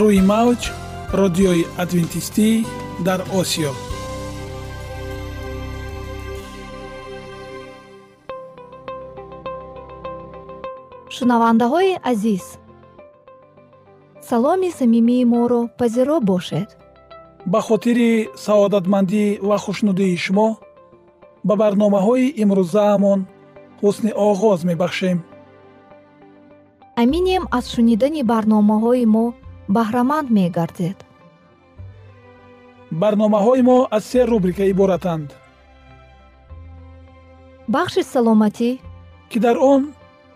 рӯи мавҷ радиои адвентистӣ дар осиё. Шунавандаҳои азиз саломи самимии моро пазиро бошед. Ба хотири саодатмандӣ ва хушнудии шумо ба барномаҳои имрӯзаамон ҳусни оғоз мебахшем. Аминем аз шунидани барномаҳои мо баҳраманд мегардед. Барномаҳои мо аз се рубрика иборатанд. Бахши саломатӣ. Ки дар он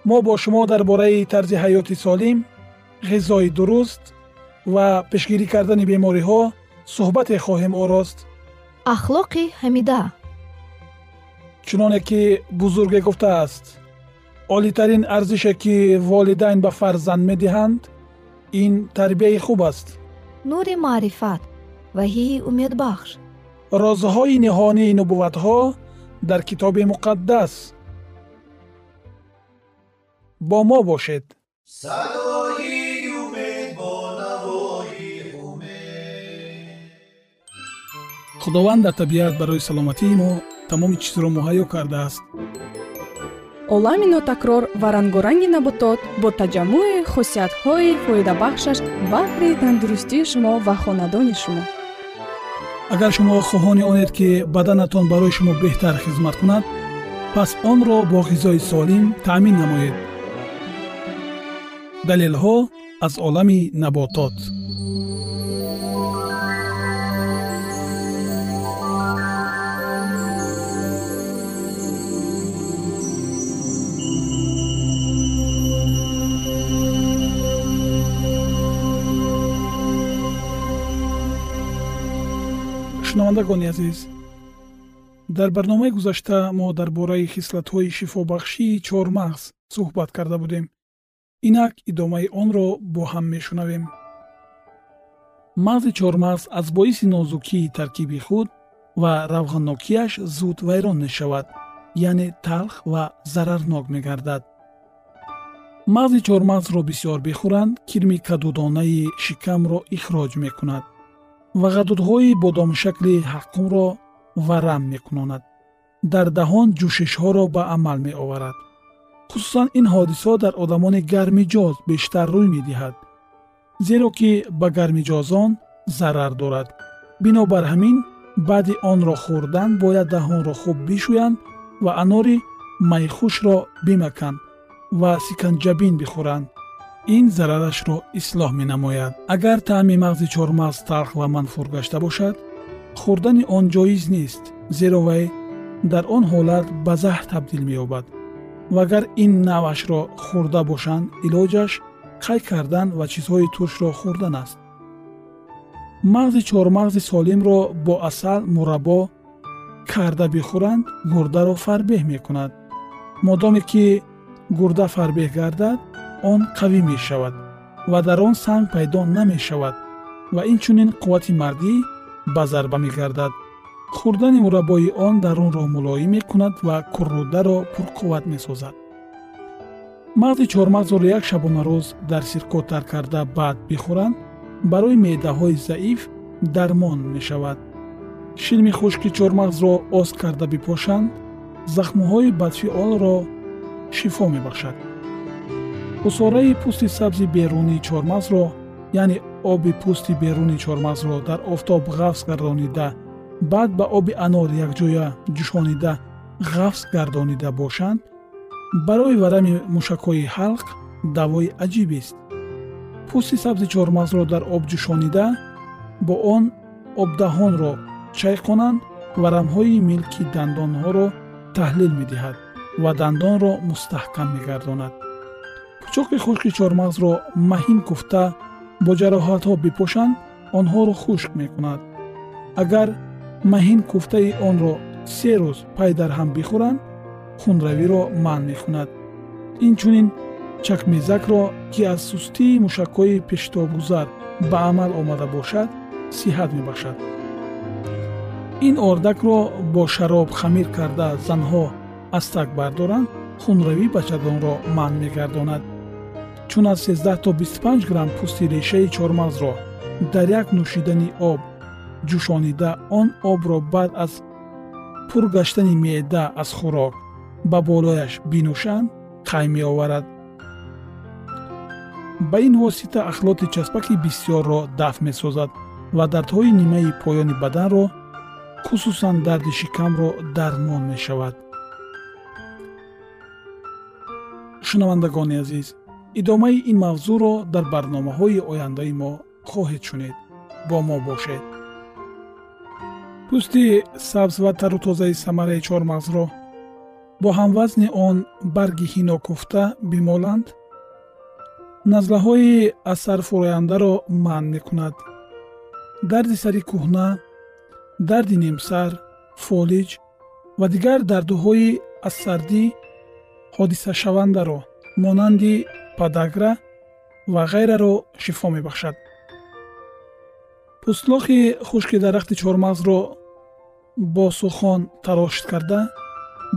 мо бо шумо дар бораи тарзи ҳаёти солим ғизои дуруст ва пешгирӣ кардани бемориҳо суҳбате хоҳем орост ахлоқи ҳамида. Чуноне ки бузурге гуфтааст олитарин арзише ки волидайн ба фарзанд медиҳанд ин тарбияи хуб аст. нури маърифат ваҳии умедбахш. Розҳои ниҳонии нубувватҳо дар китоби муқаддас. Бо мо бошед. Садои умед бо навои умед. Худованд дар табиат барои саломатии мо тамоми чизро муҳайё кардааст олами нотакрор ва рангоранги наботот бо таҷаммӯи хусусиятҳои фоидабахшаш баҳри тандурустии шумо ва хонадони шумо. Агар шумо хоҳони онед ки баданатон барои шумо беҳтар хизмат кунад пас онро бо ғизои солим таъмин намоед. Далелҳо аз олами наботот шунавандагони азиз. Дар барномаи гузашта мо дар бораи хислатҳои шифобахшии чормағз суҳбат карда будем. Инак идомаи онро бо ҳам мешунавем. Мағзи чормағз аз боиси нозукии таркиби худ ва равғаннокияш зуд вайрон мешавад яъне талх ва зарарнок мегардад. Мағзи чормағзро бисёр бихӯранд кирми кадудонаи шикамро ихроҷ мекунад ва ғадудҳои бодомшакли ҳаққумро варам мекунонад. Дардаҳон ҷӯшишҳоро ба амал меоварад. Хусусан ин ҳодисо дар одамони гармиҷоз бештар рӯй медиҳад зеро ки ба гармиҷозон зарар дорад. Бинобар ҳамин баъди онро хӯрдан бояд даҳонро хуб бишӯянд ва анори майхушро бимаканд ва сиканҷабин бихӯранд ин зарарашро ислоҳ менамояд. Агар таъми мағзи чормағз талх ва манфур гашта бошад хӯрдани он ҷоиз нест зеро вай дар он ҳолат ба заҳр табдил меёбад. Ва агар ин навъашро хӯрда бошанд илоҷаш қай кардан ва чизҳои туршро хӯрдан аст. Мағзи чормағзи солимро бо асал мураббо карда бихӯранд гурдаро фарбеҳ мекунад. Модоме ки гурда фарбеҳ гардад он қавӣ мешавад ва дар он санг пайдо намешавад ва инчунин қуввати мардӣ ба зарба мегардад. Хӯрдани мураббои он дарунро мулоим мекунад ва куррударо пурқувват месозад. Мағзи чормағзро як шабонарӯз дар сирко тар карда баъд бихӯранд барои меъдаҳои заиф дармон мешавад. Шилми хушки чормағзро оз карда бипошанд захмҳои бадфиолро шифо мебахшад усораи пӯсти сабзи берунии чормағзро яъне оби пӯсти берунии чормағзро дар офтоб ғафз гардонида баъд ба оби анор якҷоя ҷӯшонида ғафз гардонида бошанд барои варами мушакҳои ҳалқ давои аҷибест пӯсти сабзи чормағзро дар об ҷӯшонида бо он обдаҳонро чайқонанд варамҳои милки дандонҳоро таҳлил медиҳад ва дандонро мустаҳкам мегардонад пӯчоқи хушки чормағзро маҳин куфта бо ҷароҳатҳо бипошанд онҳоро хушк мекунад. Агар маҳин куфтаи онро се рӯз пай дар ҳам бихӯранд хунравиро манъ мекунад. Инчунин чакмезакро ки аз сустии мушакҳои пештобгузар ба амал омада бошад сиҳат мебахшад. Ин ордакро бо шароб хамир карда занҳо аз так бардоранд хунравӣ бачадонро манъ мегардонад чун аз 13 то 25 грамм пӯсти решаи чормағзро дар як нӯшидани об ҷӯшонида он обро баъд аз пур гаштани меъда аз хӯрок ба болояш бинӯшанд қай меоварад? Ба ин восита ахлоти часпаки бисьёрро дафт месозад ва дардҳои нимаи поёни баданро хусусан дарди шикамро дармон мешавад. Шунавандагони азиз идомаи ин мавзӯъро дар барномаҳои ояндаи мо хоҳед шунед бо мо бошед. Пӯсти сабз ва тару тозаи самараи чормағзро бо ҳамвазни он барги ҳино куфта бимоланд? Назлаҳои асарфурояндаро манъ мекунад. Дарди сари кӯҳна дарди немсар фолиҷ ва дигар дардуҳои аз сардӣ ҳодисашавандаро монанди падагра ва ғайраро шифо мебахшад. Пӯстлохи хушки дарахти чормағзро бо сухон тарошт карда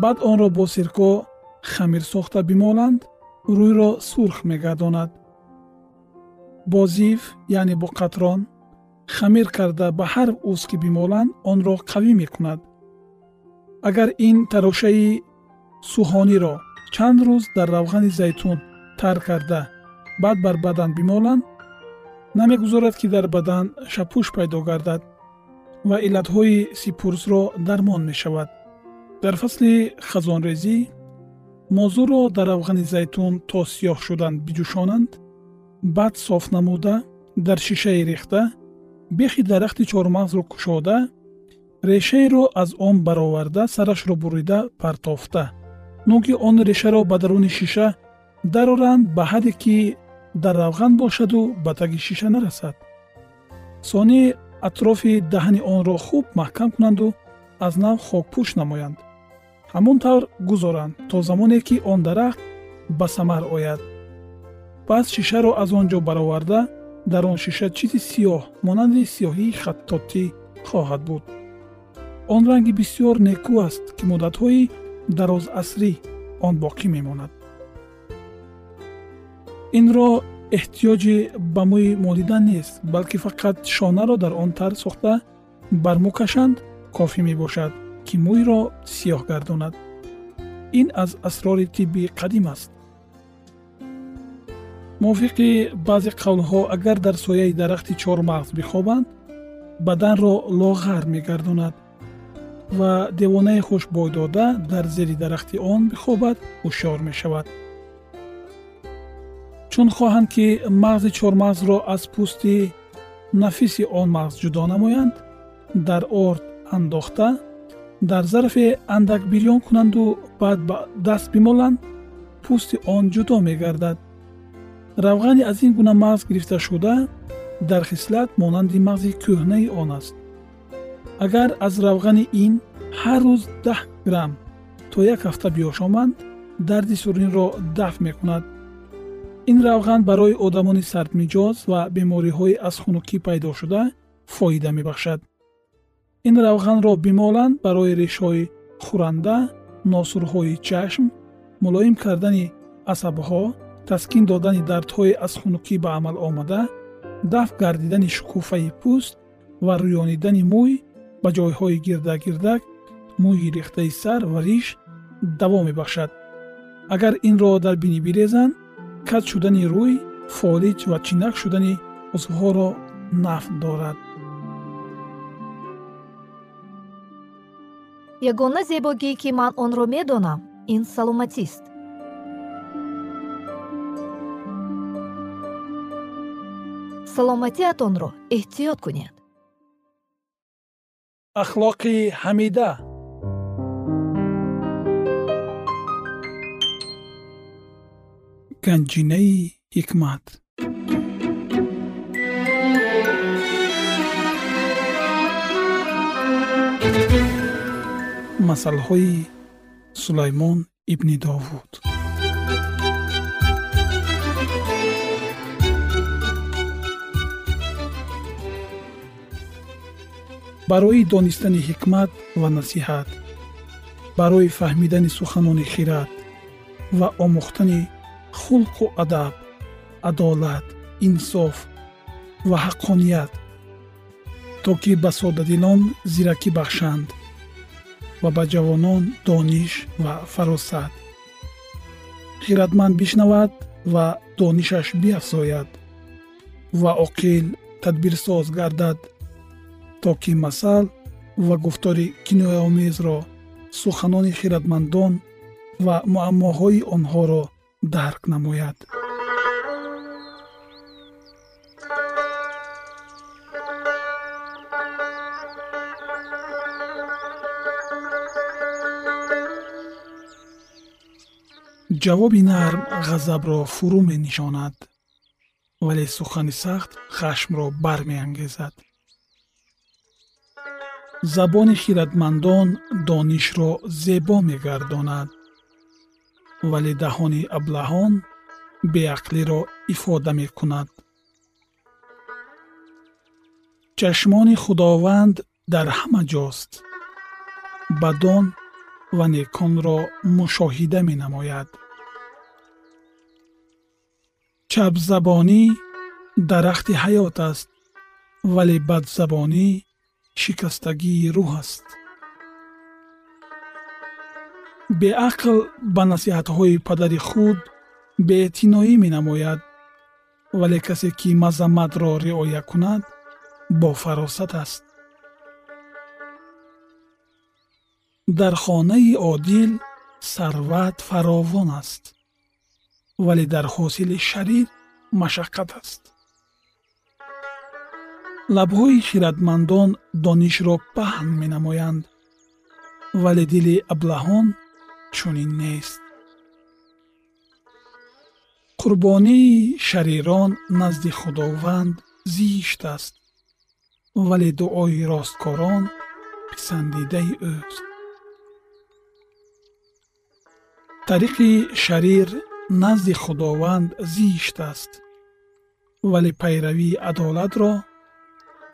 баъд онро бо сирко хамир сохта бимоланд рӯйро сурх мегардонад. Бо зив яъне бо қатрон хамир карда ба ҳар уз ки бимоланд онро қавӣ мекунад. Агар ин тарошаи сӯҳониро чанд рӯз дар равғани зайтун тар карда. Баъд бар бадан бимоланд намегузорад ки дар бадан шапӯш пайдо гардад ва иллатҳои сипурсро дармон мешавад. Дар фасли хазонрезӣ мозӯро дар равғани зайтун то сиёҳ шудан биҷӯшонанд баъд соф намуда дар шишае рехта бехи дарахти чормағзро кушода решаеро аз он бароварда сарашро бурида партофта. Нӯги он решаро ба даруни шиша дароранд ба ҳадде ки дар равған бошаду ба таги шиша нарасад. Сони атрофи даҳни онро хуб маҳкам кунанду аз нав хокпӯш намоянд. Ҳамон тавр гузоранд то замоне ки он дарахт ба самар ояд. Пас шишаро аз он ҷо бароварда дар он шиша чизи сиёҳ монанди сиёҳии хаттотӣ хоҳад буд. Он ранги бисьёр некӯ аст ки муддатҳои дарозасрӣ он боқӣ мемонад инро эҳтиёҷи ба мӯи молидан нест балки фақат шонаро дар он тар сохта бар мӯ кашанд кофӣ мебошад ки мӯйро сиёҳ гардонад. Ин аз асрори тибби қадим аст. Мувофиқи баъзе қавлҳо агар дар сояи дарахти чормағз бихобанд баданро лоғар мегардонад ва девонаи хушбой дода дар зери дарахти он бихобад ҳушёр мешавад чун хоҳанд ки мағзи чормағзро аз пӯсти нафиси он мағз ҷудо намоянд дар орд андохта дар зарфе андак бирён кунанду баъд ба даст бимоланд пӯсти он ҷудо мегардад. Равғани аз ин гуна мағз гирифташуда дар хислат монанди мағзи кӯҳнаи он аст. Агар аз равғани ин ҳар рӯз даҳ грамм то як ҳафта биёшоманд дарди суринро дафт мекунад ин равған барои одамони сардмиҷоз ва бемориҳои аз хунукӣ пайдошуда фоида мебахшад. Ин равғанро бимоланд барои решҳои хӯранда носурҳои чашм мулоим кардани асабҳо таскин додани дардҳои аз хунукӣ ба амал омада дафт гардидани шукуфаи пӯст ва рӯёнидани мӯй ба ҷойҳои гирдагирдак мӯйи рехтаи сар ва риш даво мебахшад. Агар инро дар бинӣ бирезанд кат шудани рӯй фолиҷ ва чинак шудани узвҳоро нафт дорад. Ягона зебогӣ ки ман онро медонам ин саломатист. Саломатиатонро эҳтиёт кунед. Ахлоқи ҳамида ганҷинаи ҳикмат масъалҳои сулаймон ибни довуд барои донистани ҳикмат ва насиҳат барои фаҳмидани суханони хирад ва омӯхтани хулқу адаб адолат инсоф ва ҳаққоният то ки ба содадилон зиракӣ бахшанд ва ба ҷавонон дониш ва фаросат. Хиратманд бишнавад ва донишаш биафзояд ва оқил тадбирсоз гардад то ки масал ва гуфтори кинояомезро суханони хиратмандон ва муаммоҳои онҳоро дарк намояд ҷавоби нарм ғазабро фурӯ менишонад вале сухани сахт хашмро бармеангезад забони хиратмандон донишро зебо мегардонад вале даҳони аблаҳон беақлиро ифода мекунад чашмони худованд дар ҳама ҷост бадон ва неконро мушоҳида менамояд чапзабонӣ дарахти ҳаёт аст вале бадзабонӣ шикастагии рӯҳ аст беақл ба насиҳатҳои падари худ беэътиноӣ менамояд вале касе ки мазамматро riоя кунад бофаросат аст. Дар хонаи одил сарват фаровон аст вале дар ҳосили шарир машаққат аст. Лабҳои хиратмандон донишро паҳн менамоянд вале дили аблаҳон чунин нест қурбонии шарирон назди худованд зишт аст вале дуои росткорон писандидаи ӯст тариқи шарир назди худованд зишт аст вале пайравии адолатро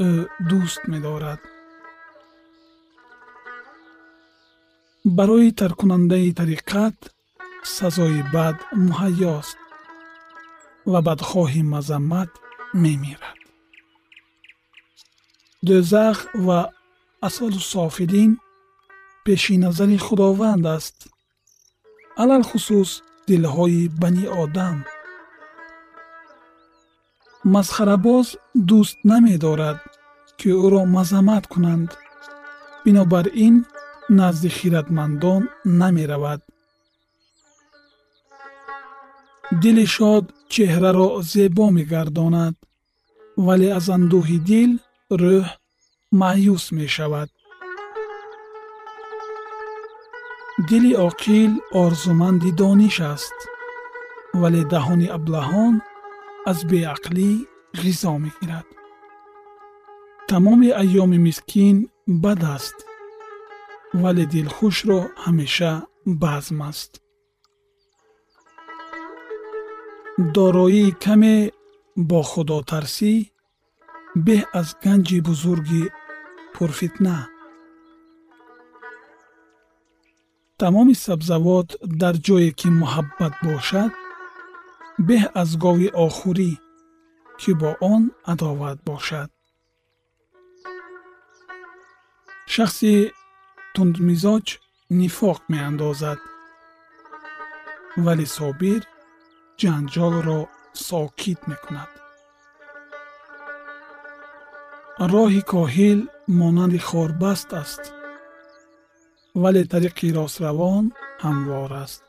ӯ дӯст медорад барои тарккунандаи тариқат сазои бад муҳайёст ва бадхоҳи мазаммат мемирад. Дӯзах ва асваду софилин пеши назари худованд аст. Алалхусус дилҳои бани одам. Масхарабоз дӯст намедорад ки ӯро мазаммат кунанд. Бинобар ин назди хиратмандон намеравад. Дили шод чеҳраро зебо мегардонад вале аз андӯҳи дил рӯҳ маъюс мешавад. Дили оқил орзуманди дониш аст вале даҳони аблаҳон аз беақлӣ ғизо мегирад. Тамоми айёми мискин бад аст вале дилхушро ҳамеша базм аст дороии каме бо худотарсӣ беҳ аз ганҷи бузурги пурфитна тамоми сабзавот дар ҷое ки муҳаббат бошад беҳ аз гови охурӣ ки бо он адоват бошад шахси тундмизоҷ нифоқ меандозад вале собир ҷанҷолро сокит мекунад роҳи коҳил монанди хорбаст аст вале тариқи ростравон ҳамвор аст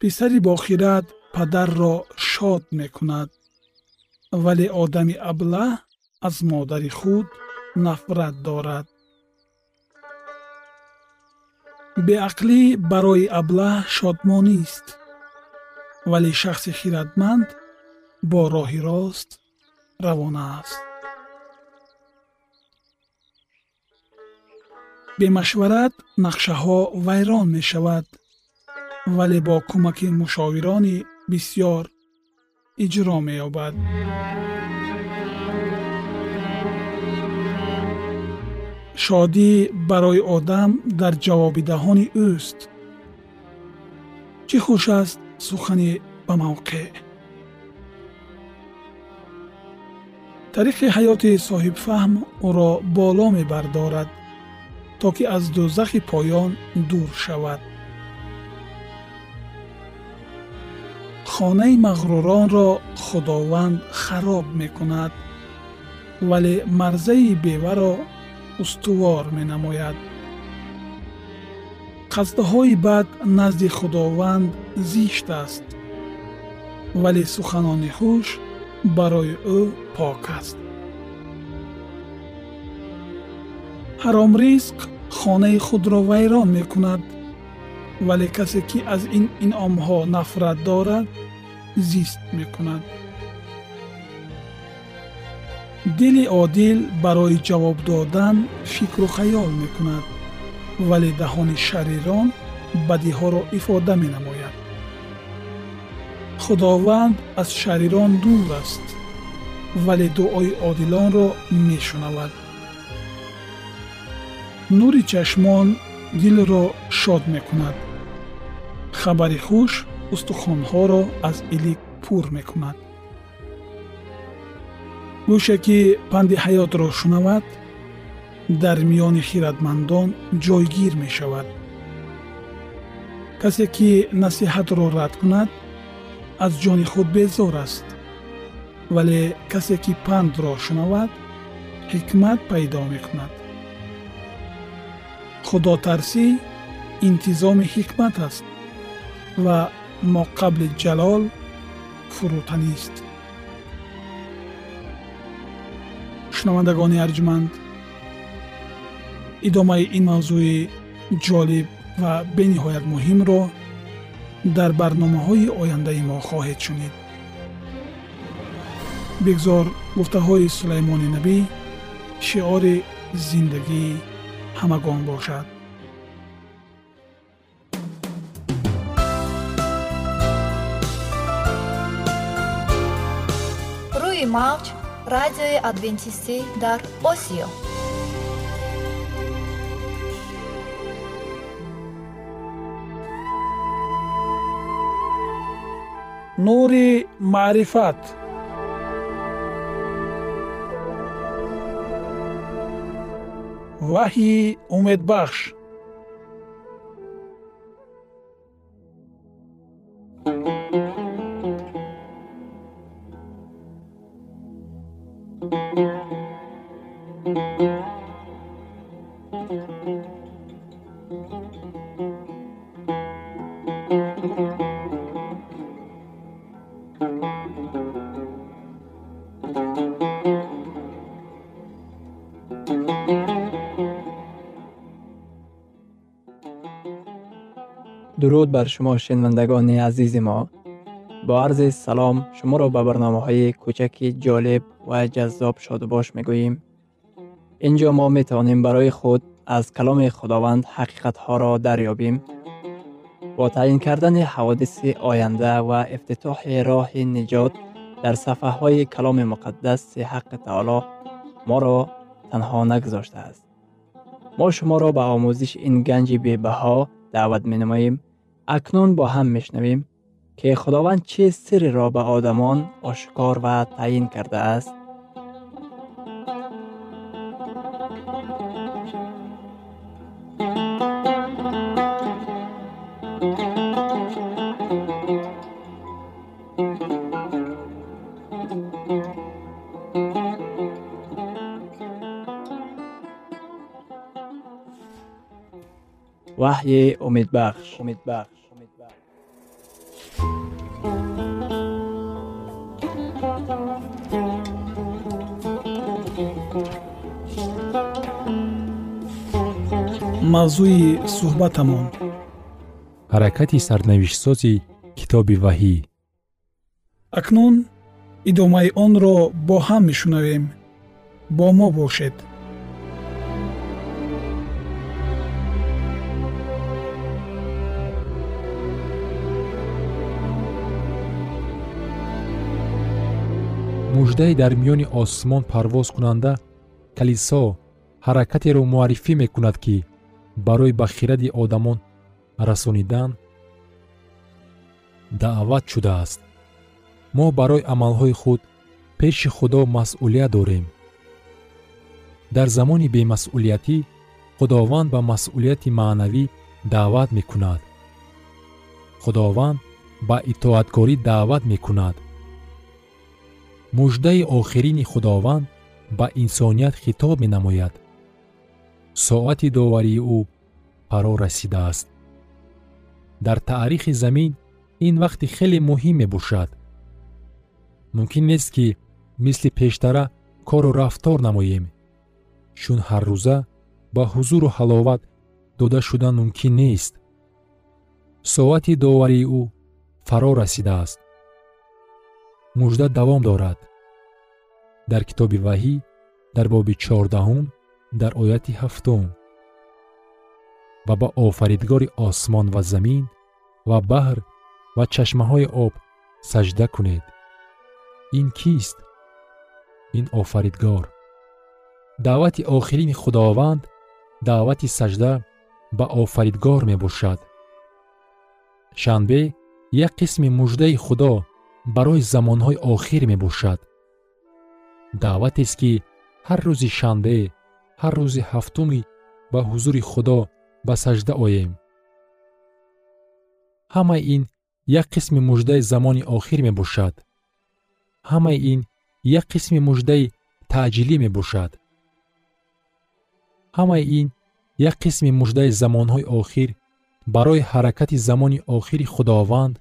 писари бохират падарро шод мекунад вале одами аблаҳ аз модари худ нафрат дорад беақлӣ барои аблаҳ шодмонист вале шахси хиратманд бо роҳи рост равона аст. Бемашварат нақшаҳо вайрон мешавад вале бо кӯмаки мушовирони бисьёр иҷро меёбад шодӣ барои одам дар ҷавоби даҳони ӯст. Чӣ хуш аст? Сухани ба мавқеъ. Тариқи ҳаёти соҳибфаҳм ӯро боло мебардорад то ки аз дӯзахи поён дур шавад. Хонаи мағруронро худованд хароб мекунад вале марзаи беваро устувор менамояд. Қасдҳои бад назди худованд зишт аст вале суханони хуш барои ӯ пок аст. Ҳаромризқ хонаи худро вайрон мекунад вале касе ки аз ин инъомҳо нафрат дорад зист мекунад дили одил барои ҷавоб додан фикру хаёл мекунад вале даҳони шарирон бадиҳоро ифода менамояд. Худованд аз шарирон дур аст вале дуои одилонро мешунавад. Нури чашмон дилро шод мекунад. Хабари хуш устухонҳоро аз илик пур мекунад гӯше ки панди ҳаётро шунавад дар миёни хиратмандон ҷойгир мешавад касе ки насиҳатро рад кунад аз ҷони худ безор аст вале касе ки пандро шунавад ҳикмат пайдо мекунад худотарсӣ интизоми ҳикмат аст ва моқабли ҷалол фурӯтанист шунавандагони арҷманд идомаи ин мавзӯи ҷолиб ва бениҳоят муҳимро дар барномаҳои ояндаи мо хоҳед шунид. Бигзор гуфтаҳои сулаймони набӣ шиори зиндагии ҳамагон бошад. Рӯи мавҷ радиои адвентистӣ дар осиё. Нури маърифат. Ваҳйи умедбахш дуруд бар шумо шинавандагони азизи мо бо арзи салом шуморо ба барномаҳои кӯчаки ҷолиб ва ҷаззоб шодубош мегӯем ин ҷо мо метавонем барои худ аз каломи худованд ҳақиқатҳоро дарёбем бо таъин кардани ҳаводиси оянда ва ифтитоҳи роҳи niҷот дар сафҳаҳои каломи муқаддаси ҳаққи таоло моро танҳо нагузоштааст мо шуморо ба омӯзиш ин ганҷи бебаҳо даъват менамоем акнун бо ҳам мешнавем ки худованд чӣ сирреро ба одамон ошкор ва таъин кардааст ваҳйи умедбахш умедбахш мавзӯи суҳбатамон. Ҳаракати сарнавиштсози китоби ваҳӣ. Акнун идомаи онро бо ҳам мешунавем. Бо мо бошед. Муждае дар миёни осмон парвозкунанда калисо ҳаракатеро муаррифӣ мекунад ки барои ба хиради одамон расонидан даъват шудааст. Мо барои амалҳои худ пеши худо масъулият дорем. Дар замони бемасъулиятӣ худованд ба масъулияти маънавӣ даъват мекунад. Худованд ба итоаткорӣ даъват мекунад муждаи охирини худованд ба инсоният хитоб менамояд. Соати доварии ӯ фаро расидааст. Дар таърихи замин ин вақти хеле муҳим мебошад мумкин нест ки мисли пештара кору рафтор намоем. Чун ҳаррӯза ба ҳузуру ҳаловат дода шудан мумкин нест. Соати доварии ӯ фаро расидааст мужда давом дорад. Дар китоби ваҳӣ дар боби чордаҳум дар ояти ҳафтум ва ба офаридгори осмон ва замин ва баҳр ва чашмаҳои об саҷда кунед. Ин кист? Ин офаридгор. Даъвати охирини худованд даъвати саҷда ба офаридгор мебошад. Шанбе як қисми муждаи худо барои замонҳои охир мебошад. Даъватест ки ҳар рӯзи шанбе ҳар рӯзи ҳафтуми ба ҳузури худо ба саҷда оем. Ҳамаи ин як қисми муждаи замони охир мебошад. Ҳамаи ин як қисми муждаи таъҷилӣ мебошад. Ҳамаи ин як қисми муждаи замонҳои охир барои ҳаракати замони охири худованд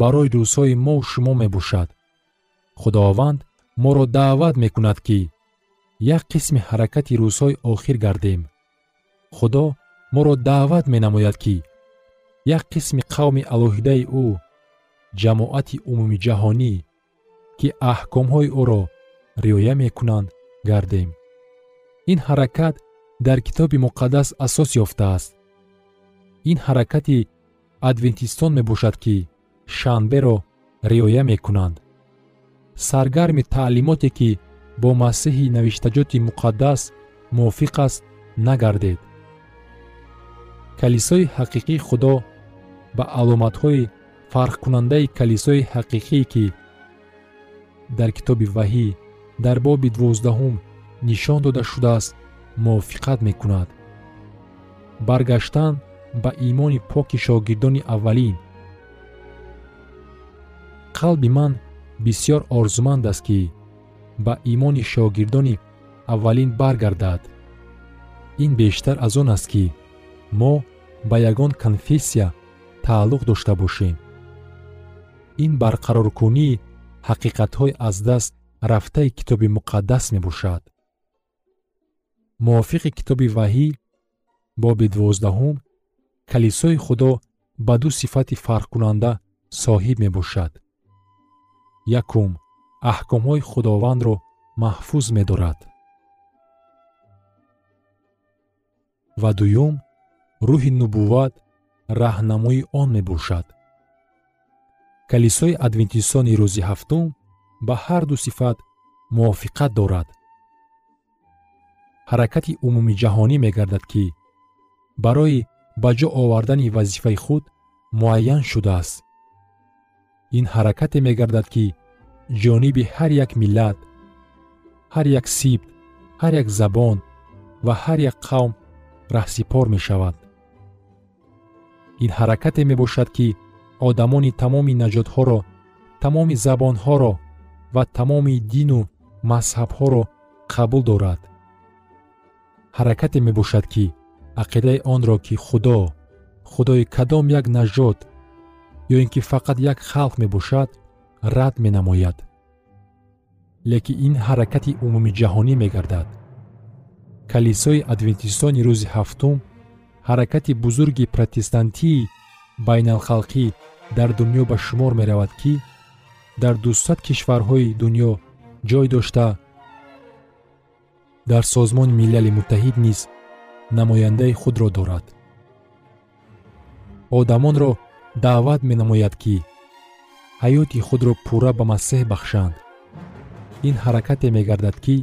барои рӯзҳои мову шумо мебошад. Худованд моро даъват мекунад ки як қисми ҳаракати рӯзҳои охир гардем. Худо моро даъват менамояд ки як қисми қавми алоҳидаи ӯ ҷамоати умумиҷаҳонӣ ки аҳкомҳои ӯро риоя мекунанд гардем. Ин ҳаракат дар китоби муқаддас асос ёфтааст. Ин ҳаракати адвентистон мебошад ки шанберо риоя мекунанд. Саргарми таълимоте ки бо масеҳи навиштаҷоти муқаддас мувофиқ аст нагардед. Калисои ҳақиқии худо ба аломатҳои фарқкунандаи калисои ҳақиқие ки дар китоби ваҳӣ дар боби дувоздаҳум нишон дода шудааст мувофиқат мекунад. Баргаштан ба имони поки шогирдони аввалин қалби ман бисьёр орзуманд аст ки ба имони шогирдони аввалин баргардад. Ин бештар аз он аст ки мо ба ягон конфессия тааллуқ дошта бошем. Ин барқароркунии ҳақиқатҳои аз даст рафтаи китоби муқаддас мебошад. Мувофиқи китоби ваҳӣ боби дувоздаҳум калисои худо ба ду сифати фарқкунанда соҳиб мебошад якум аҳкомҳои худовандро маҳфуз медорад. Ва дуюм рӯҳи нубувват раҳнамои он мебошад. Калисои адвентистони рӯзи ҳафтум ба ҳар ду сифат мувофиқат дорад. Ҳаракати умумиҷаҳонӣ мегардад ки барои ба ҷо овардани вазифаи худ муайян шудааст ин ҳаракате мегардад ки ҷониби ҳар як миллат ҳар як сибт ҳар як забон ва ҳар як қавм раҳсипор мешавад. Ин ҳаракате мебошад ки одамони тамоми наҷотҳоро тамоми забонҳоро ва тамоми дину мазҳабҳоро қабул дорад. Ҳаракате мебошад ки ақидаи онро ки худо худои кадом як наҷот ё ин ки фақат як халқ мебошад рад менамояд. Лекин ин ҳаракати умумиҷаҳонӣ мегардад. Калисои адвентистони рӯзи ҳафтум ҳаракати бузурги протестантии байналхалқӣ дар дунё ба шумор меравад ки дар дусад кишварҳои дунё ҷой дошта дар созмони милали муттаҳид низ намояндаи худро дорад. Одамонро даъват менамояд ки ҳаёти худро пурра ба масеҳ бахшанд. Ин ҳаракате мегардад ки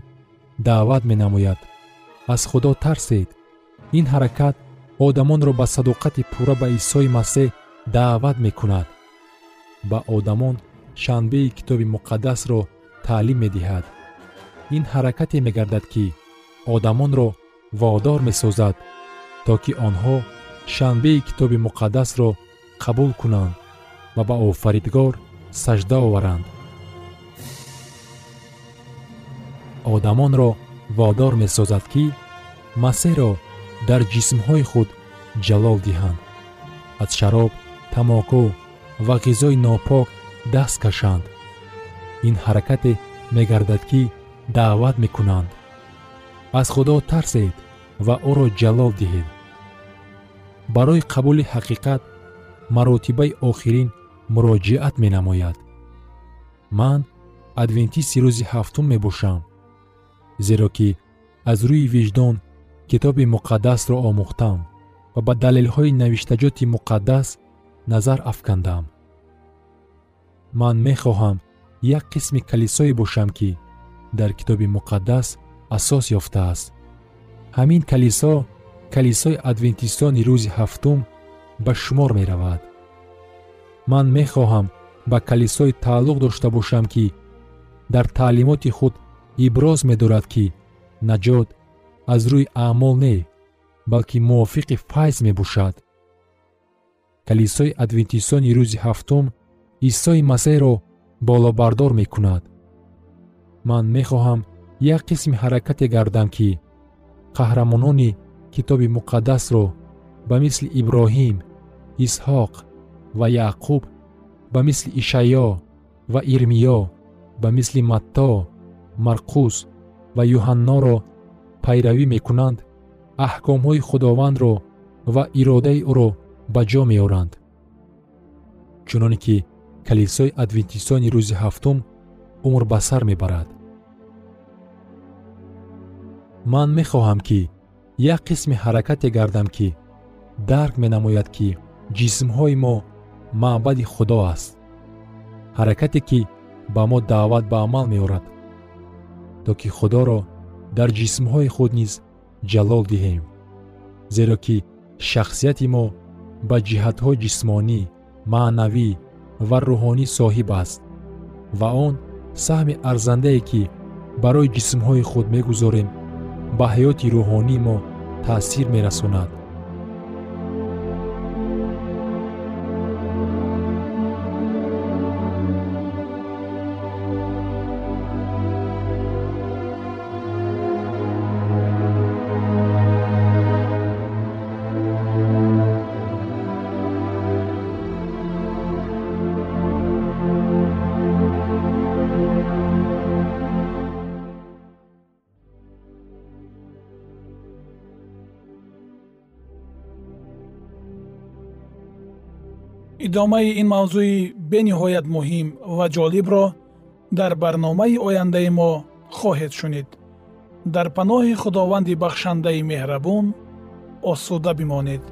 даъват менамояд. Аз худо тарсед ин ҳаракат одамонро ба садоқати пурра ба исои масеҳ даъват мекунад. Ба одамон шанбеи китоби муқаддасро таълим медиҳад. Ин ҳаракате мегардад ки одамонро водор месозад то ки онҳо шанбеи китоби муқаддасро қабул кунанд ва ба офаридгор сажда оваранд. Одамонро водор месозад ки масеҳро дар ҷисмҳои худ ҷалол диҳанд. Аз шароб тамоку ва ғизои нопок даст кашанд. Ин ҳаракате мегардад ки даъват мекунанд. Аз худо тарсед ва ӯро ҷалол диҳед. Барои қабули ҳақиқат маротибаи охирин муроҷиат менамояд. Ман адвентисти рӯзи ҳафтум мебошам зеро ки аз рӯи виҷдон китоби муқаддасро омӯхтам ва ба далелҳои навиштаҷоти муқаддас назар афкандам. Ман мехоҳам як қисми калисое бошам ки дар китоби муқаддас асос ёфтааст. Ҳамин калисо калисои адвентистони рӯзи ҳафтум ба шумор меравад. Ман мехоҳам ба калисое тааллуқ дошта бошам ки дар таълимоти худ иброз медорад ки наҷот аз рӯи аъмол не балки мувофиқи файз мебошад. Калисои адвентистони рӯзи ҳафтум исои масеҳро болобардор мекунад. Ман мехоҳам як қисми ҳаракате гардам ки қаҳрамонони китоби муқаддасро ба мисли иброҳим исҳоқ ва яъқуб ба мисли ишаъё ва ирмиё ба мисли матто марқус ва юҳанноро пайравӣ мекунанд аҳкомҳои худовандро ва иродаи ӯро ба ҷо меоранд. Чуноне ки калисои адвентистони рӯзи ҳафтум умр ба сар мебарад. Ман мехоҳам ки як қисми ҳаракате гардам ки дарк менамояд ки ҷисмҳои мо маъбади худо аст ҳаракате ки ба мо даъват ба амал меорад то ки худоро дар ҷисмҳои худ низ ҷалол диҳем зеро ки шахсияти мо ба ҷиҳатҳои ҷисмонӣ маънавӣ ва рӯҳонӣ соҳиб аст ва он саҳми арзандае ки барои ҷисмҳои худ мегузорем ба ҳаёти рӯҳонии мо таъсир мерасонад идомаи ин мавзӯи бениҳоят муҳим ва ҷолибро дар барномаи ояндаи мо хоҳед шунид. Дар паноҳи худованди бахшандаи меҳрабон осуда бимонед